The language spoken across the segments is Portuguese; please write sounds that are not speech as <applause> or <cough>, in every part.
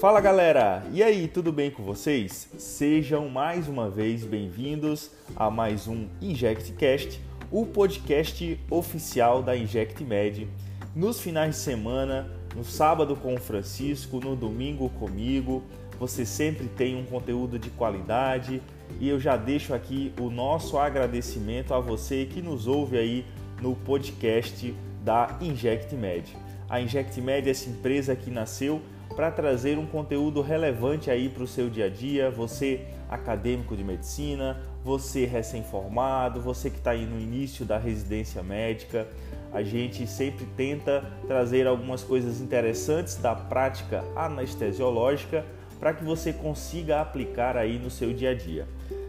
Fala galera, e aí, tudo bem com vocês? Sejam mais uma vez bem-vindos a mais um InjectCast, o podcast oficial da InjectMed. Nos finais de semana, no sábado com o Francisco, no domingo comigo, você sempre tem um conteúdo de qualidade e eu já deixo aqui o nosso agradecimento a você que nos ouve aí no podcast da InjectMed. A InjectMed é essa empresa que nasceu para trazer um conteúdo relevante aí para o seu dia a dia, você acadêmico de medicina, você recém-formado, você que está aí no início da residência médica. A gente sempre tenta trazer algumas coisas interessantes da prática anestesiológica para que você consiga aplicar aí no seu dia a dia.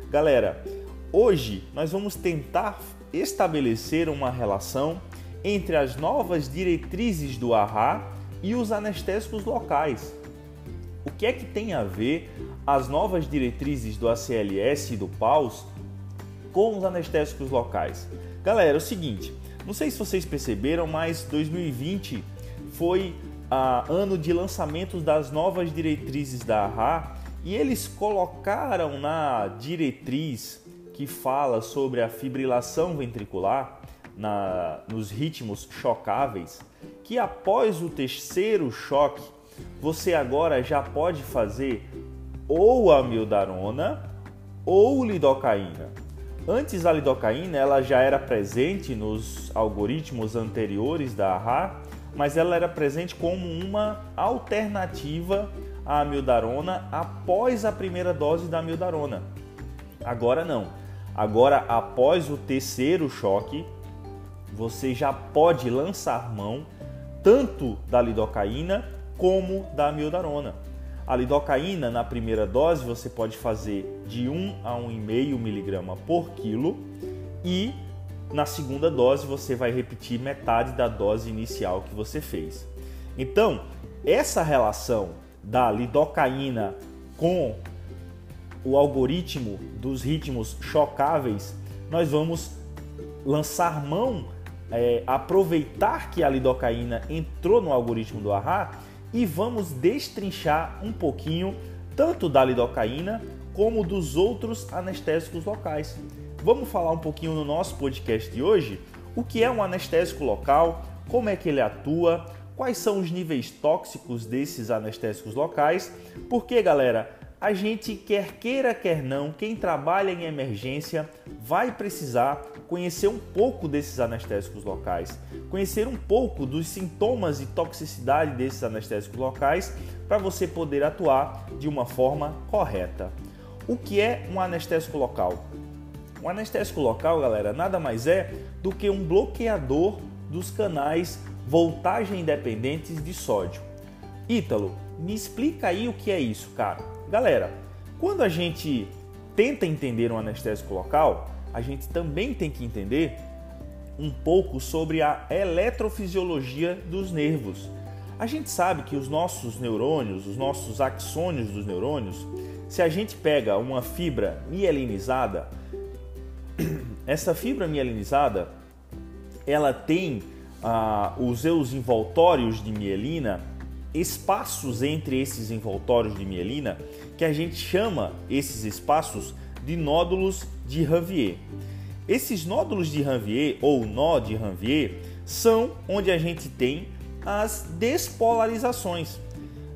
Galera, hoje nós vamos tentar estabelecer uma relação entre as novas diretrizes do AHA e os anestésicos locais. O que é que tem a ver as novas diretrizes do ACLS e do PAUS com os anestésicos locais? Galera, é o seguinte, não sei se vocês perceberam, mas 2020 foi ah, ano de lançamentos das novas diretrizes da AHA e eles colocaram na diretriz que fala sobre a fibrilação ventricular na, nos ritmos chocáveis, que após o terceiro choque, você agora já pode fazer ou a mildarona ou lidocaína. Antes a lidocaína ela já era presente nos algoritmos anteriores da AHA, mas ela era presente como uma alternativa à amiodarona após a primeira dose da amiodarona. Agora não. Agora após o terceiro choque, você já pode lançar mão tanto da lidocaína como da amiodarona. A lidocaína, na primeira dose, você pode fazer de 1 a 1,5 miligrama por quilo e na segunda dose você vai repetir metade da dose inicial que você fez. Então, essa relação da lidocaína com o algoritmo dos ritmos chocáveis, nós vamos lançar mão é, aproveitar que a lidocaína entrou no algoritmo do AHA e vamos destrinchar um pouquinho tanto da lidocaína como dos outros anestésicos locais. Vamos falar um pouquinho no nosso podcast de hoje o que é um anestésico local, como é que ele atua, quais são os níveis tóxicos desses anestésicos locais, porque galera, a gente quer queira quer não, quem trabalha em emergência vai precisar conhecer um pouco desses anestésicos locais, conhecer um pouco dos sintomas e toxicidade desses anestésicos locais para você poder atuar de uma forma correta. O que é um anestésico local? Um anestésico local, galera, nada mais é do que um bloqueador dos canais voltagem independentes de sódio. Ítalo, me explica aí o que é isso, cara. Galera, quando a gente tenta entender um anestésico local, a gente também tem que entender um pouco sobre a eletrofisiologia dos nervos. A gente sabe que os nossos neurônios, os nossos axônios dos neurônios, se a gente pega uma fibra mielinizada, <clears throat> essa fibra mielinizada, ela tem ah, os seus envoltórios de mielina espaços entre esses envoltórios de mielina que a gente chama esses espaços de nódulos de Ranvier. Esses nódulos de Ranvier ou nó de Ranvier são onde a gente tem as despolarizações.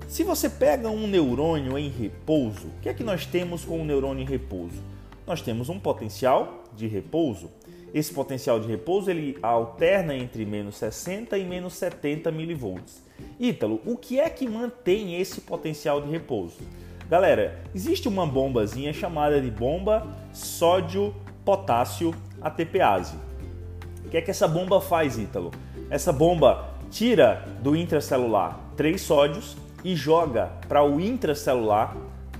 Se você pega um neurônio em repouso, o que é que nós temos com o neurônio em repouso? Nós temos um potencial de repouso. Esse potencial de repouso ele alterna entre menos 60 e menos 70 milivolts. Ítalo, o que é que mantém esse potencial de repouso? Galera, existe uma bombazinha chamada de bomba sódio-potássio ATPase. O que é que essa bomba faz, Ítalo? Essa bomba tira do intracelular três sódios e joga para o intracelular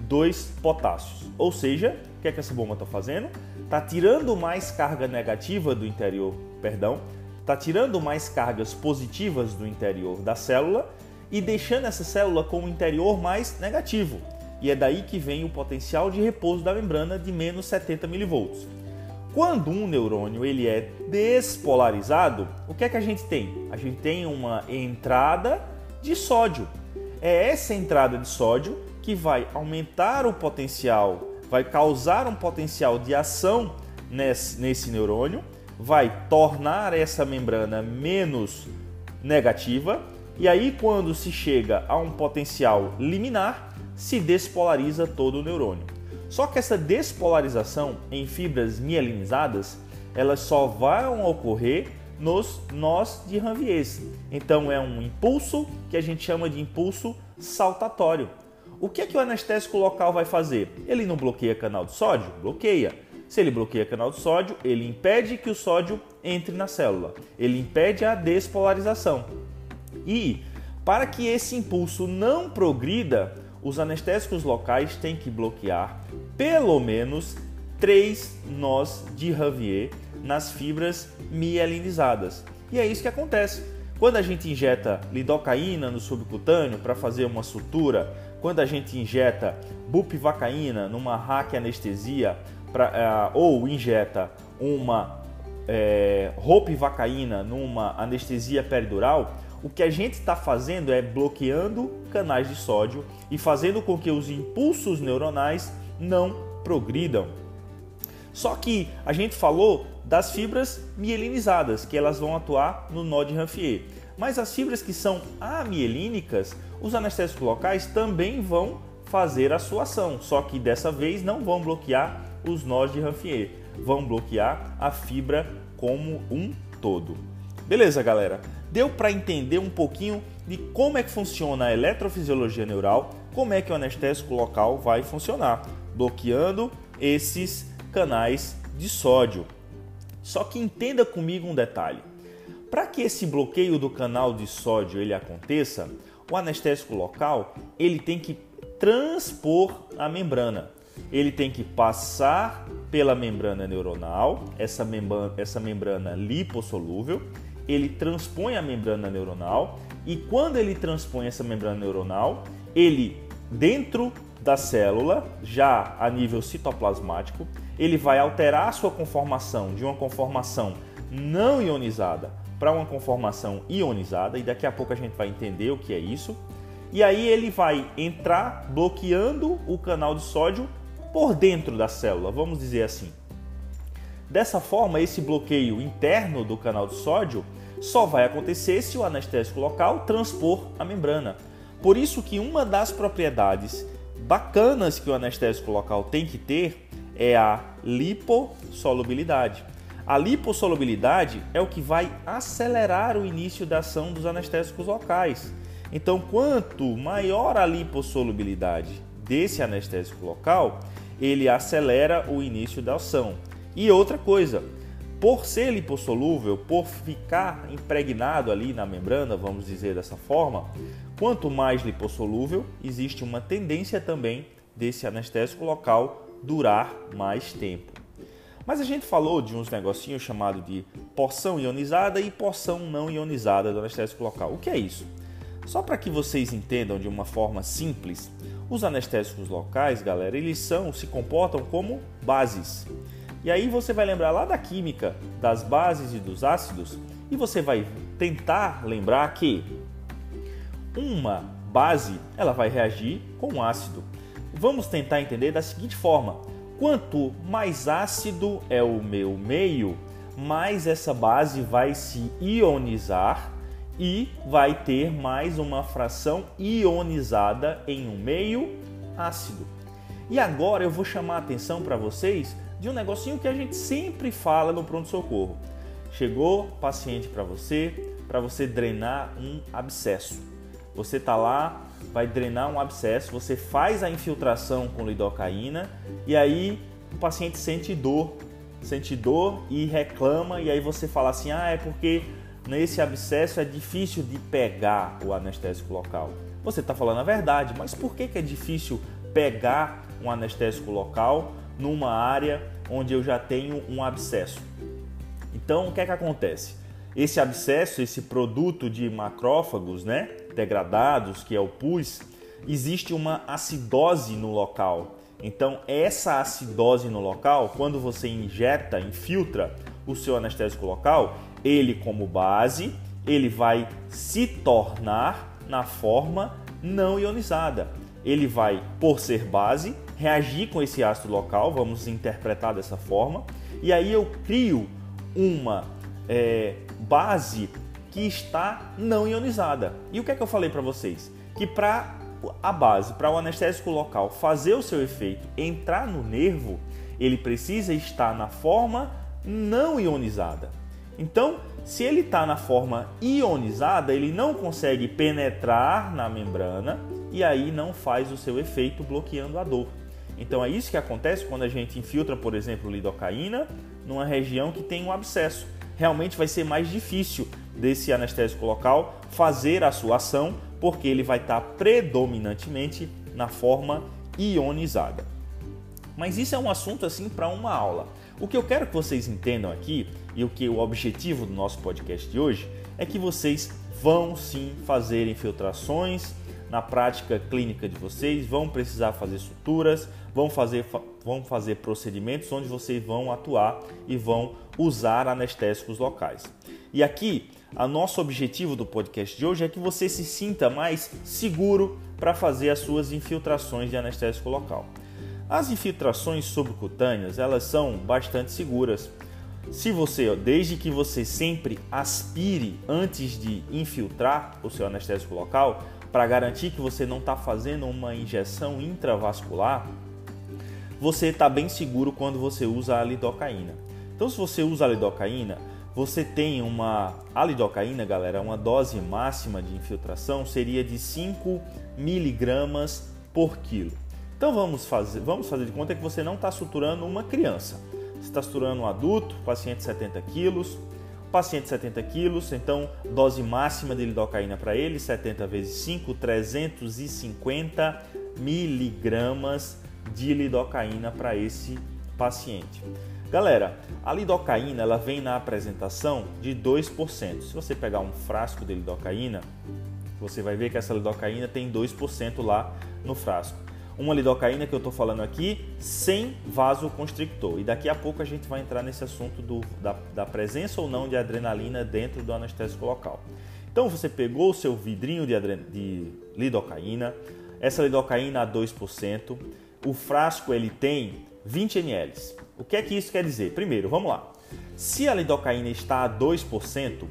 dois potássios. Ou seja, o que é que essa bomba está fazendo? Está tirando mais carga negativa do interior, perdão, está tirando mais cargas positivas do interior da célula e deixando essa célula com o interior mais negativo. E é daí que vem o potencial de repouso da membrana de menos 70 mV. Quando um neurônio ele é despolarizado, o que é que a gente tem? A gente tem uma entrada de sódio. é essa entrada de sódio que vai aumentar o potencial, vai causar um potencial de ação nesse, nesse neurônio, vai tornar essa membrana menos negativa e aí quando se chega a um potencial liminar, se despolariza todo o neurônio. Só que essa despolarização em fibras mielinizadas, elas só vão ocorrer nos nós de Ranvier. Então é um impulso que a gente chama de impulso saltatório. O que é que o anestésico local vai fazer? Ele não bloqueia canal de sódio? Bloqueia. Se ele bloqueia canal de sódio, ele impede que o sódio entre na célula. Ele impede a despolarização. E para que esse impulso não progrida, os anestésicos locais têm que bloquear pelo menos três nós de Ravier nas fibras mielinizadas. E é isso que acontece. Quando a gente injeta lidocaína no subcutâneo para fazer uma sutura, quando a gente injeta bupivacaína numa raquianestesia pra, uh, ou injeta uma é, ropivacaína numa anestesia peridural, o que a gente está fazendo é bloqueando canais de sódio e fazendo com que os impulsos neuronais não progridam. Só que a gente falou das fibras mielinizadas, que elas vão atuar no nó de Ranvier. Mas as fibras que são amielínicas, os anestésicos locais também vão fazer a sua ação, só que dessa vez não vão bloquear os nós de Ranvier, vão bloquear a fibra como um todo. Beleza, galera? Deu para entender um pouquinho de como é que funciona a eletrofisiologia neural, como é que o anestésico local vai funcionar, bloqueando esses canais de sódio. Só que entenda comigo um detalhe. Para que esse bloqueio do canal de sódio ele aconteça, o anestésico local ele tem que transpor a membrana. Ele tem que passar pela membrana neuronal, essa membrana, essa membrana lipossolúvel, ele transpõe a membrana neuronal e quando ele transpõe essa membrana neuronal, ele dentro da célula, já a nível citoplasmático, ele vai alterar a sua conformação de uma conformação não ionizada para uma conformação ionizada e daqui a pouco a gente vai entender o que é isso. E aí ele vai entrar bloqueando o canal de sódio por dentro da célula, vamos dizer assim. Dessa forma, esse bloqueio interno do canal de sódio só vai acontecer se o anestésico local transpor a membrana. Por isso que uma das propriedades bacanas que o anestésico local tem que ter é a lipossolubilidade. A lipossolubilidade é o que vai acelerar o início da ação dos anestésicos locais. Então, quanto maior a lipossolubilidade desse anestésico local, ele acelera o início da ação. E outra coisa, por ser lipossolúvel, por ficar impregnado ali na membrana, vamos dizer dessa forma, quanto mais lipossolúvel, existe uma tendência também desse anestésico local durar mais tempo. Mas a gente falou de uns negocinhos chamados de porção ionizada e porção não ionizada do anestésico local. O que é isso? Só para que vocês entendam de uma forma simples, os anestésicos locais, galera, eles são, se comportam como bases. E aí você vai lembrar lá da química das bases e dos ácidos e você vai tentar lembrar que uma base ela vai reagir com um ácido. Vamos tentar entender da seguinte forma: quanto mais ácido é o meu meio, mais essa base vai se ionizar e vai ter mais uma fração ionizada em um meio ácido. E agora eu vou chamar a atenção para vocês de um negocinho que a gente sempre fala no pronto-socorro. Chegou paciente para você, para você drenar um abscesso. Você tá lá, vai drenar um abscesso, você faz a infiltração com lidocaína e aí o paciente sente dor, sente dor e reclama e aí você fala assim: "Ah, é porque nesse abscesso é difícil de pegar o anestésico local". Você está falando a verdade, mas por que, que é difícil pegar um anestésico local numa área onde eu já tenho um abscesso. Então, o que é que acontece? Esse abscesso, esse produto de macrófagos, né, degradados, que é o pus, existe uma acidose no local. Então, essa acidose no local, quando você injeta, infiltra o seu anestésico local, ele como base, ele vai se tornar na forma não ionizada. Ele vai, por ser base, reagir com esse ácido local, vamos interpretar dessa forma, e aí eu crio uma é, base que está não ionizada. E o que é que eu falei para vocês? Que para a base, para o anestésico local fazer o seu efeito, entrar no nervo, ele precisa estar na forma não ionizada. Então, se ele está na forma ionizada, ele não consegue penetrar na membrana e aí não faz o seu efeito bloqueando a dor. Então é isso que acontece quando a gente infiltra, por exemplo, lidocaína numa região que tem um abscesso. Realmente vai ser mais difícil desse anestésico local fazer a sua ação, porque ele vai estar predominantemente na forma ionizada. Mas isso é um assunto assim para uma aula. O que eu quero que vocês entendam aqui e o que o objetivo do nosso podcast de hoje é que vocês vão sim fazer infiltrações na prática clínica de vocês, vão precisar fazer suturas, vão fazer, vão fazer procedimentos onde vocês vão atuar e vão usar anestésicos locais. E aqui, o nosso objetivo do podcast de hoje é que você se sinta mais seguro para fazer as suas infiltrações de anestésico local. As infiltrações subcutâneas, elas são bastante seguras. Se você, desde que você sempre aspire antes de infiltrar o seu anestésico local, para garantir que você não está fazendo uma injeção intravascular, você está bem seguro quando você usa a lidocaína. Então, se você usa a lidocaína, você tem uma a lidocaína, galera, uma dose máxima de infiltração seria de 5 miligramas por quilo. Então vamos fazer, vamos fazer de conta que você não está suturando uma criança. Você está suturando um adulto, paciente de 70 quilos, paciente de 70 quilos, então dose máxima de lidocaína para ele, 70 vezes 5, 350 miligramas de lidocaína para esse paciente. Galera, a lidocaína ela vem na apresentação de 2%. Se você pegar um frasco de lidocaína, você vai ver que essa lidocaína tem 2% lá no frasco uma lidocaína que eu estou falando aqui sem vasoconstrictor. E daqui a pouco a gente vai entrar nesse assunto do, da, da presença ou não de adrenalina dentro do anestésico local. Então você pegou o seu vidrinho de, de lidocaína, essa lidocaína a 2%, o frasco ele tem 20 ml. O que é que isso quer dizer? Primeiro, vamos lá. Se a lidocaína está a 2%,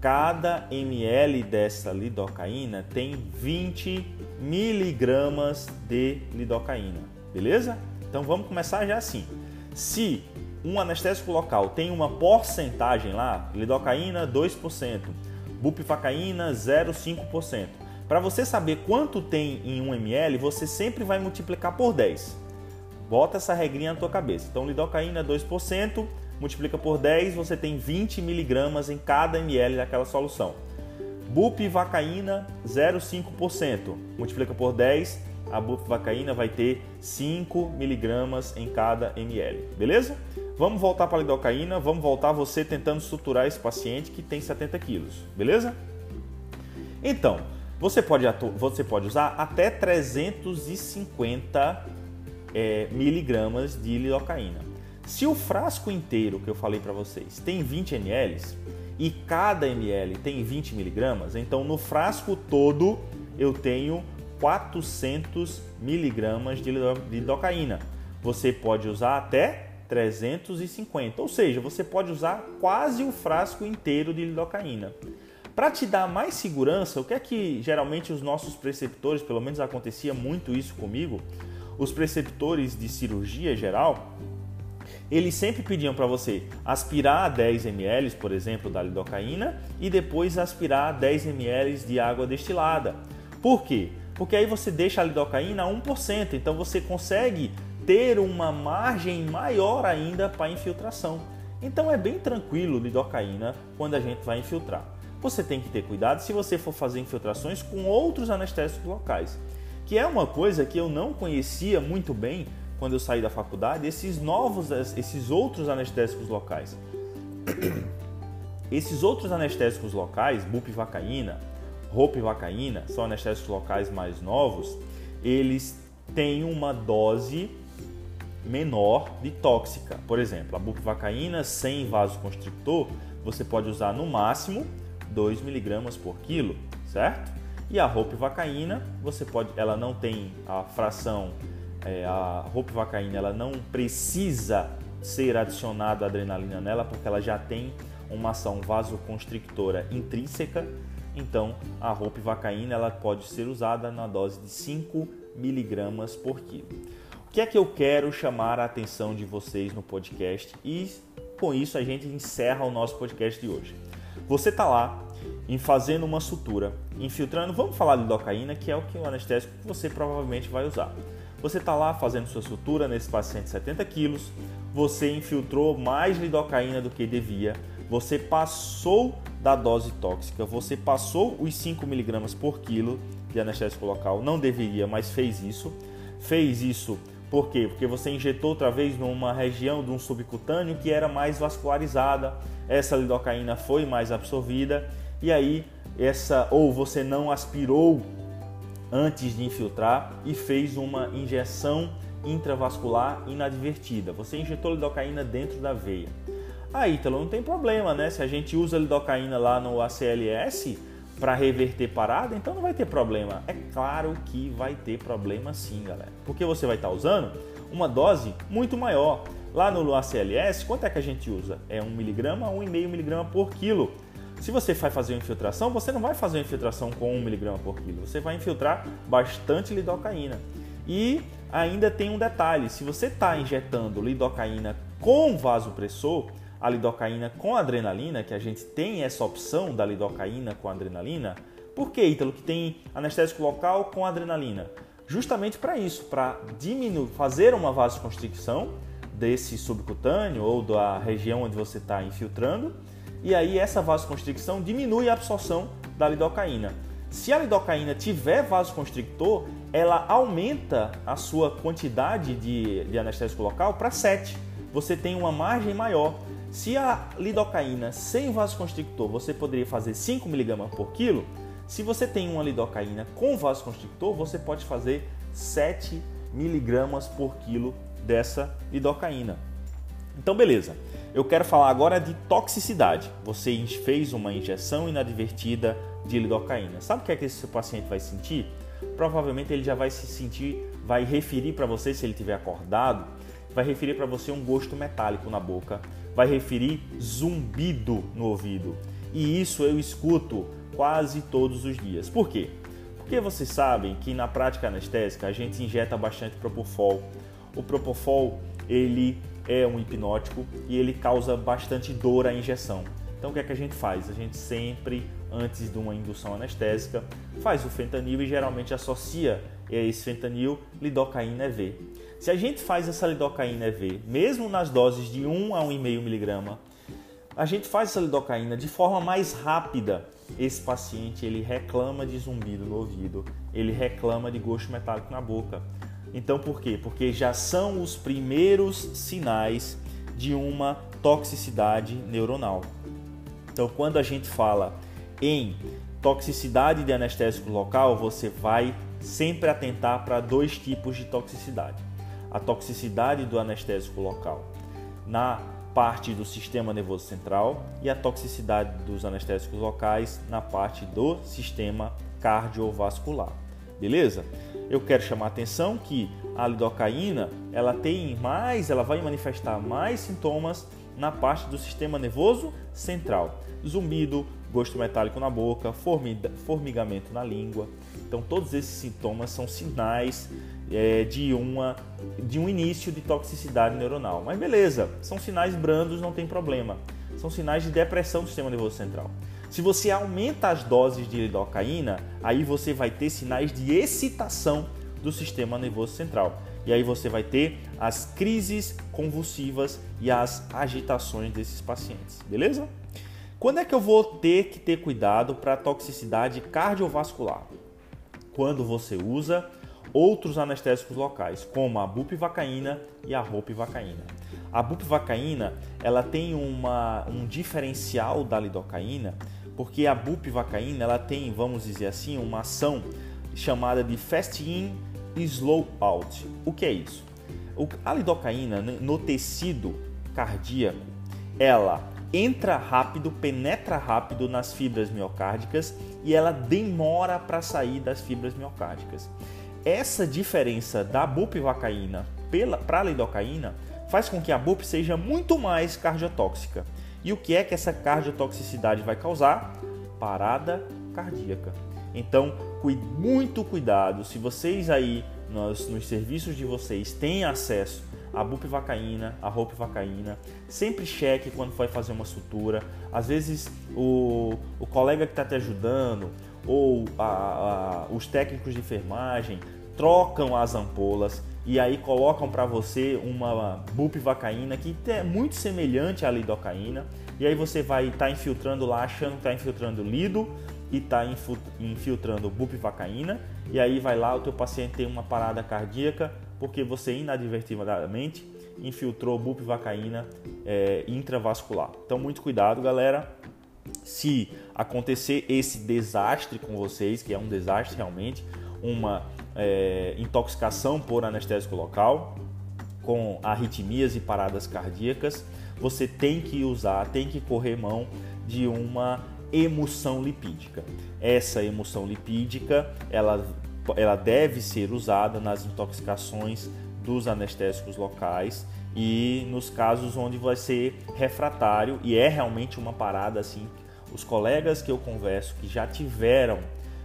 cada ml dessa lidocaína tem 20 miligramas de lidocaína, beleza? Então vamos começar já assim. Se um anestésico local tem uma porcentagem lá, lidocaína 2%, bupivacaína 0,5%. Para você saber quanto tem em 1 ml, você sempre vai multiplicar por 10. Bota essa regrinha na tua cabeça. Então lidocaína 2%, multiplica por 10, você tem 20 miligramas em cada ml daquela solução. Bupivacaína 0,5%. Multiplica por 10, a bupivacaína vai ter 5 miligramas em cada ml. Beleza? Vamos voltar para a lidocaína, vamos voltar você tentando suturar esse paciente que tem 70 quilos. Beleza? Então, você pode, você pode usar até 350 é, miligramas de lidocaína. Se o frasco inteiro que eu falei para vocês tem 20 ml, e cada ml tem 20 miligramas, então no frasco todo eu tenho 400 miligramas de lidocaína. Você pode usar até 350, ou seja, você pode usar quase o frasco inteiro de lidocaína. Para te dar mais segurança, o que é que geralmente os nossos preceptores, pelo menos acontecia muito isso comigo, os preceptores de cirurgia geral, eles sempre pediam para você aspirar 10 ml, por exemplo, da lidocaína e depois aspirar 10 ml de água destilada. Por quê? Porque aí você deixa a lidocaína a 1%, então você consegue ter uma margem maior ainda para infiltração. Então é bem tranquilo lidocaína quando a gente vai infiltrar. Você tem que ter cuidado se você for fazer infiltrações com outros anestésicos locais, que é uma coisa que eu não conhecia muito bem quando eu saí da faculdade, esses novos, esses outros anestésicos locais. <coughs> Esses outros anestésicos locais, bupivacaína, ropivacaína, são anestésicos locais mais novos, eles têm uma dose menor de tóxica. Por exemplo, a bupivacaína sem vasoconstrictor, você pode usar no máximo 2 miligramas por quilo, certo? E a ropivacaína, você pode, ela não tem a fração, é, a ropivacaína, ela não precisa ser adicionada adrenalina nela, porque ela já tem uma ação vasoconstrictora intrínseca. Então, a ropivacaína ela pode ser usada na dose de 5 miligramas por quilo. O que é que eu quero chamar a atenção de vocês no podcast e com isso a gente encerra o nosso podcast de hoje. Você está lá em fazendo uma sutura, infiltrando, vamos falar de lidocaína, que é o que o anestésico que você provavelmente vai usar. Você está lá fazendo sua sutura nesse paciente de 70 quilos, você infiltrou mais lidocaína do que devia, você passou da dose tóxica, você passou os 5 miligramas por quilo de anestésico local, não deveria, mas fez isso. Fez isso por quê? Porque você injetou outra vez numa região de um subcutâneo que era mais vascularizada, essa lidocaína foi mais absorvida e aí essa ou você não aspirou antes de infiltrar e fez uma injeção intravascular inadvertida. Você injetou lidocaína dentro da veia. Aí, Ítalo, não tem problema, né? Se a gente usa lidocaína lá no ACLS para reverter parada, então não vai ter problema. É claro que vai ter problema sim, galera. Porque você vai estar tá usando uma dose muito maior. Lá no ACLS, quanto é que a gente usa? É 1mg a 1,5mg por quilo. Se você vai fazer uma infiltração, você não vai fazer uma infiltração com 1mg por quilo, você vai infiltrar bastante lidocaína. E ainda tem um detalhe: se você está injetando lidocaína com vasopressor, a lidocaína com adrenalina, que a gente tem essa opção da lidocaína com adrenalina, por que, Ítalo, que tem anestésico local com adrenalina? Justamente para isso, para diminuir, fazer uma vasoconstricção desse subcutâneo ou da região onde você está infiltrando e aí essa vasoconstricção diminui a absorção da lidocaína. Se a lidocaína tiver vasoconstrictor, ela aumenta a sua quantidade de, de anestésico local para 7. Você tem uma margem maior. Se a lidocaína sem vasoconstrictor você poderia fazer 5 mg por quilo, se você tem uma lidocaína com vasoconstrictor, você pode fazer 7 mg por quilo dessa lidocaína. Então, beleza. Eu quero falar agora de toxicidade. Você fez uma injeção inadvertida de lidocaína. Sabe o que é que esse paciente vai sentir? Provavelmente ele já vai se sentir, vai referir para você se ele tiver acordado, vai referir para você um gosto metálico na boca, vai referir zumbido no ouvido. E isso eu escuto quase todos os dias. Por quê? Porque vocês sabem que na prática anestésica a gente injeta bastante propofol. O propofol ele é um hipnótico e ele causa bastante dor à injeção. Então o que é que a gente faz? A gente sempre, antes de uma indução anestésica, faz o fentanil e geralmente associa esse fentanil lidocaína EV. Se a gente faz essa lidocaína EV, mesmo nas doses de 1 a 1,5 miligrama, a gente faz essa lidocaína de forma mais rápida. Esse paciente ele reclama de zumbido no ouvido, ele reclama de gosto metálico na boca. Então por quê? Porque já são os primeiros sinais de uma toxicidade neuronal. Então quando a gente fala em toxicidade de anestésico local, você vai sempre atentar para dois tipos de toxicidade. A toxicidade do anestésico local na parte do sistema nervoso central e a toxicidade dos anestésicos locais na parte do sistema cardiovascular. Beleza? eu quero chamar a atenção que a lidocaína ela tem mais, ela vai manifestar mais sintomas na parte do sistema nervoso central. Zumbido, gosto metálico na boca, formigamento na língua. Então todos esses sintomas são sinais é, de, uma, de um início de toxicidade neuronal. Mas beleza, são sinais brandos, não tem problema. São sinais de depressão do sistema nervoso central. Se você aumenta as doses de lidocaína, aí você vai ter sinais de excitação do sistema nervoso central. E aí você vai ter as crises convulsivas e as agitações desses pacientes, beleza? Quando é que eu vou ter que ter cuidado para a toxicidade cardiovascular? Quando você usa outros anestésicos locais, como a bupivacaína e a ropivacaína. A bupivacaína, ela tem uma, um diferencial da lidocaína porque a bupivacaína ela tem, vamos dizer assim, uma ação chamada de fast in e slow out. O que é isso? A lidocaína no tecido cardíaco, ela entra rápido, penetra rápido nas fibras miocárdicas e ela demora para sair das fibras miocárdicas. Essa diferença da bupivacaína para a lidocaína faz com que a bup seja muito mais cardiotóxica. E o que é que essa cardiotoxicidade vai causar? Parada cardíaca. Então, muito cuidado se vocês aí nos, nos serviços de vocês têm acesso a bupivacaína, a ropivacaína. Sempre cheque quando for fazer uma sutura. Às vezes o, o colega que está te ajudando ou a, a, os técnicos de enfermagem trocam as ampolas e aí colocam para você uma bupivacaína que é muito semelhante à lidocaína e aí você vai estar tá infiltrando lá achando que está infiltrando lido e está infiltrando bupivacaína e aí vai lá o teu paciente tem uma parada cardíaca porque você inadvertidamente infiltrou bupivacaína é, intravascular. Então, muito cuidado, galera. Se acontecer esse desastre com vocês, que é um desastre realmente, uma é, intoxicação por anestésico local, com arritmias e paradas cardíacas, você tem que usar, tem que correr mão de uma emulsão lipídica. Essa emulsão lipídica, ela ela deve ser usada nas intoxicações dos anestésicos locais e nos casos onde vai ser refratário e é realmente uma parada assim. Os colegas que eu converso que já tiveram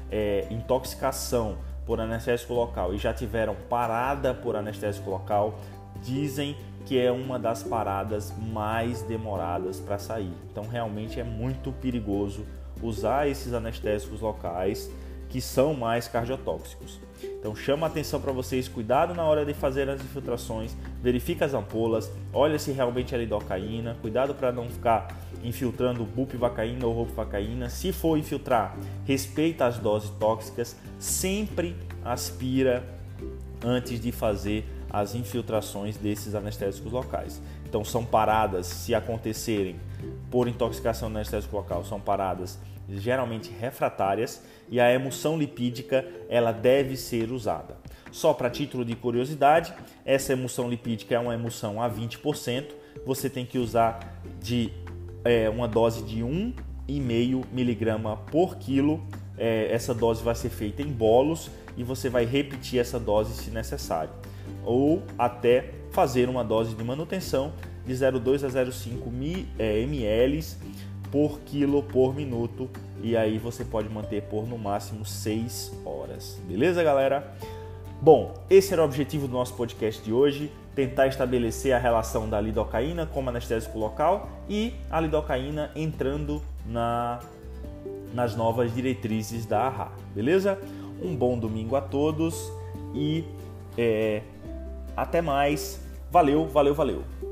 é, intoxicação por anestésico local e já tiveram parada por anestésico local dizem que é uma das paradas mais demoradas para sair. Então realmente é muito perigoso usar esses anestésicos locais que são mais cardiotóxicos. Então chama atenção para vocês, cuidado na hora de fazer as infiltrações, verifica as ampolas, olha se realmente é lidocaína, cuidado para não ficar infiltrando bupivacaína ou ropivacaína. Se for infiltrar, respeita as doses tóxicas, sempre aspira antes de fazer as infiltrações desses anestésicos locais. Então são paradas, se acontecerem por intoxicação no anestésico local, são paradas geralmente refratárias e a emulsão lipídica ela deve ser usada. Só para título de curiosidade, essa emulsão lipídica é uma emulsão a 20%, você tem que usar de é, uma dose de 1,5 miligrama por quilo. É, essa dose vai ser feita em bolos e você vai repetir essa dose se necessário, ou até fazer uma dose de manutenção de 0,2 a 0,5 ml por quilo por minuto e aí você pode manter por no máximo 6 horas. Beleza, galera? Bom, esse era o objetivo do nosso podcast de hoje, tentar estabelecer a relação da lidocaína como anestésico local e a lidocaína entrando na, nas novas diretrizes da AHA, beleza? Um bom domingo a todos e é, até mais. Valeu, valeu, valeu!